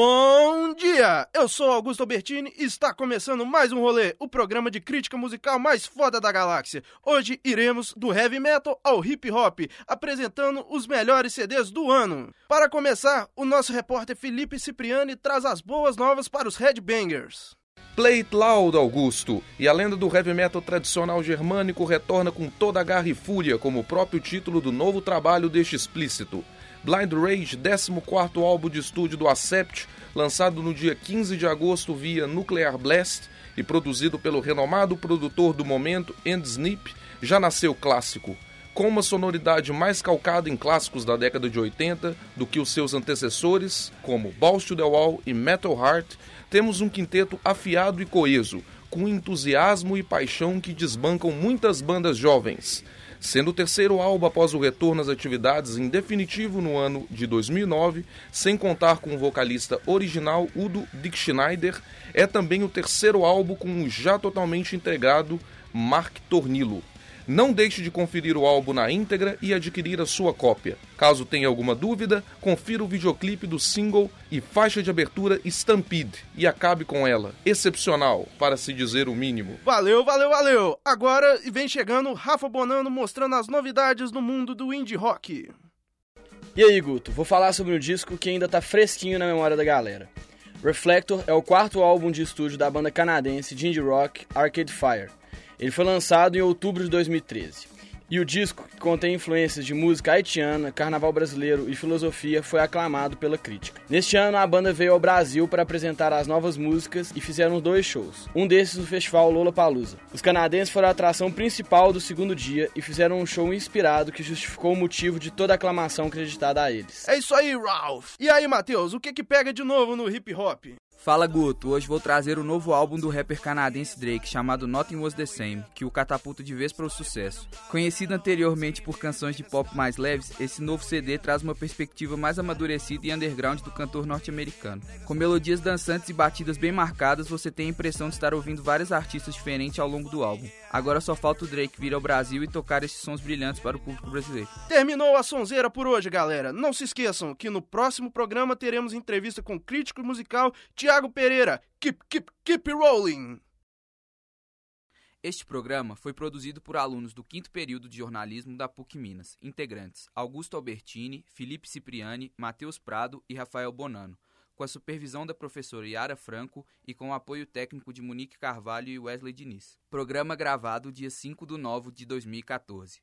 Bom dia! Eu sou Augusto Albertini e está começando mais um rolê, o programa de crítica musical mais foda da galáxia. Hoje iremos do heavy metal ao hip hop, apresentando os melhores CDs do ano. Para começar, o nosso repórter Felipe Cipriani traz as boas novas para os headbangers. Play it loud, Augusto! E a lenda do heavy metal tradicional germânico retorna com toda a garra e fúria, como o próprio título do novo trabalho deste explícito. Blind Rage, 14 álbum de estúdio do Accept, lançado no dia 15 de agosto via Nuclear Blast e produzido pelo renomado produtor do momento, End Snip, já nasceu clássico. Com uma sonoridade mais calcada em clássicos da década de 80 do que os seus antecessores, como Balls to the Wall e Metal Heart, temos um quinteto afiado e coeso, com entusiasmo e paixão que desbancam muitas bandas jovens sendo o terceiro álbum após o retorno às atividades em definitivo no ano de 2009, sem contar com o vocalista original Udo Dick Schneider, é também o terceiro álbum com o já totalmente integrado Mark Tornillo. Não deixe de conferir o álbum na íntegra e adquirir a sua cópia. Caso tenha alguma dúvida, confira o videoclipe do single e faixa de abertura Stampede e acabe com ela. Excepcional, para se dizer o mínimo. Valeu, valeu, valeu! Agora vem chegando Rafa Bonano mostrando as novidades do mundo do indie rock. E aí, Guto, vou falar sobre um disco que ainda tá fresquinho na memória da galera. Reflector é o quarto álbum de estúdio da banda canadense de indie rock Arcade Fire. Ele foi lançado em outubro de 2013. E o disco, que contém influências de música haitiana, carnaval brasileiro e filosofia, foi aclamado pela crítica. Neste ano, a banda veio ao Brasil para apresentar as novas músicas e fizeram dois shows. Um desses no festival Lollapalooza. Os canadenses foram a atração principal do segundo dia e fizeram um show inspirado que justificou o motivo de toda a aclamação acreditada a eles. É isso aí, Ralph! E aí, Matheus, o que que pega de novo no hip hop? Fala Guto, hoje vou trazer o novo álbum do rapper canadense Drake chamado Nothing Was The Same, que o catapulta de vez para o sucesso. Conhecido anteriormente por canções de pop mais leves, esse novo CD traz uma perspectiva mais amadurecida e underground do cantor norte-americano. Com melodias dançantes e batidas bem marcadas, você tem a impressão de estar ouvindo vários artistas diferentes ao longo do álbum. Agora só falta o Drake vir ao Brasil e tocar esses sons brilhantes para o público brasileiro. Terminou a sonzeira por hoje, galera. Não se esqueçam que no próximo programa teremos entrevista com o crítico musical Pereira. Keep, keep, keep rolling! Este programa foi produzido por alunos do quinto período de jornalismo da PUC Minas, integrantes Augusto Albertini, Felipe Cipriani, Matheus Prado e Rafael Bonano, com a supervisão da professora Yara Franco e com o apoio técnico de Monique Carvalho e Wesley Diniz. Programa gravado dia 5 de novembro de 2014.